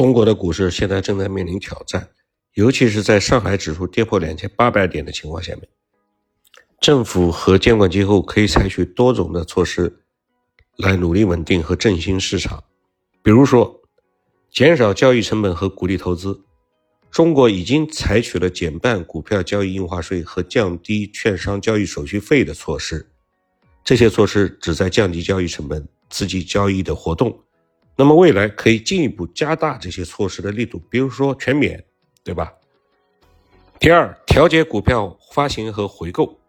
中国的股市现在正在面临挑战，尤其是在上海指数跌破两千八百点的情况下面，政府和监管机构可以采取多种的措施来努力稳定和振兴市场，比如说减少交易成本和鼓励投资。中国已经采取了减半股票交易印花税和降低券商交易手续费的措施，这些措施旨在降低交易成本，刺激交易的活动。那么未来可以进一步加大这些措施的力度，比如说全免，对吧？第二，调节股票发行和回购，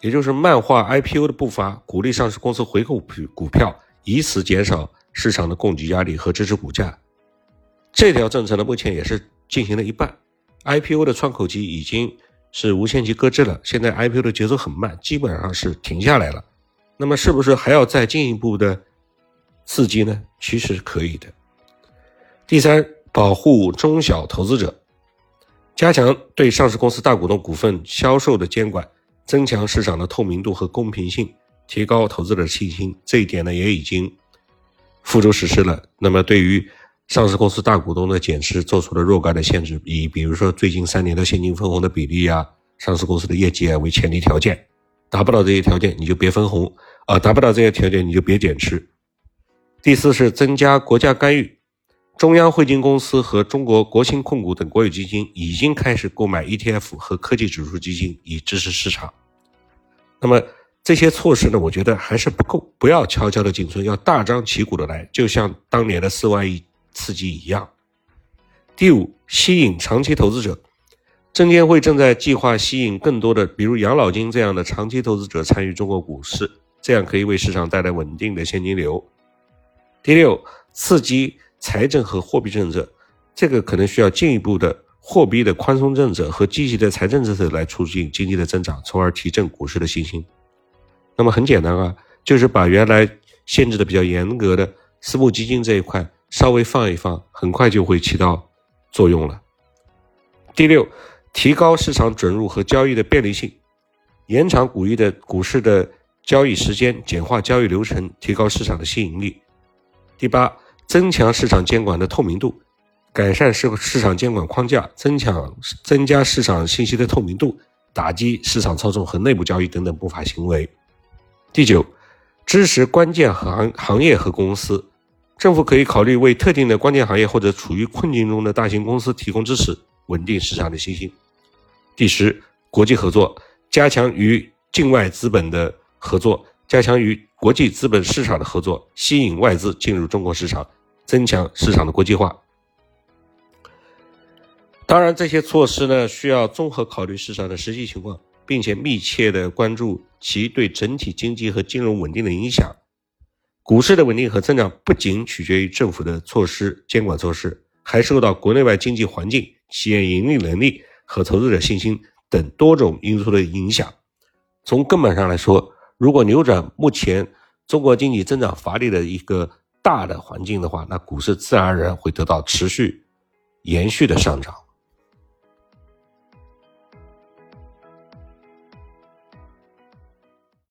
也就是慢化 IPO 的步伐，鼓励上市公司回购股股票，以此减少市场的供给压力和支持股价。这条政策呢，目前也是。进行了一半，IPO 的窗口期已经是无限期搁置了。现在 IPO 的节奏很慢，基本上是停下来了。那么是不是还要再进一步的刺激呢？其实是可以的。第三，保护中小投资者，加强对上市公司大股东股份销售的监管，增强市场的透明度和公平性，提高投资者信心。这一点呢，也已经付诸实施了。那么对于上市公司大股东的减持做出了若干的限制，以比如说最近三年的现金分红的比例啊，上市公司的业绩啊为前提条件，达不到这些条件你就别分红啊，达不到这些条件你就别减持。第四是增加国家干预，中央汇金公司和中国国信控股等国有基金已经开始购买 ETF 和科技指数基金以支持市场。那么这些措施呢，我觉得还是不够，不要悄悄的进村，要大张旗鼓的来，就像当年的四万亿。刺激一样。第五，吸引长期投资者，证监会正在计划吸引更多的，比如养老金这样的长期投资者参与中国股市，这样可以为市场带来稳定的现金流。第六，刺激财政和货币政策，这个可能需要进一步的货币的宽松政策和积极的财政政策来促进经济的增长，从而提振股市的信心。那么很简单啊，就是把原来限制的比较严格的私募基金这一块。稍微放一放，很快就会起到作用了。第六，提高市场准入和交易的便利性，延长股市的股市的交易时间，简化交易流程，提高市场的吸引力。第八，增强市场监管的透明度，改善市市场监管框架，增强增加市场信息的透明度，打击市场操纵和内部交易等等不法行为。第九，支持关键行行业和公司。政府可以考虑为特定的关键行业或者处于困境中的大型公司提供支持，稳定市场的信心。第十，国际合作，加强与境外资本的合作，加强与国际资本市场的合作，吸引外资进入中国市场，增强市场的国际化。当然，这些措施呢，需要综合考虑市场的实际情况，并且密切的关注其对整体经济和金融稳定的影响。股市的稳定和增长不仅取决于政府的措施、监管措施，还受到国内外经济环境、企业盈利能力和投资者信心等多种因素的影响。从根本上来说，如果扭转目前中国经济增长乏力的一个大的环境的话，那股市自然而然会得到持续、延续的上涨。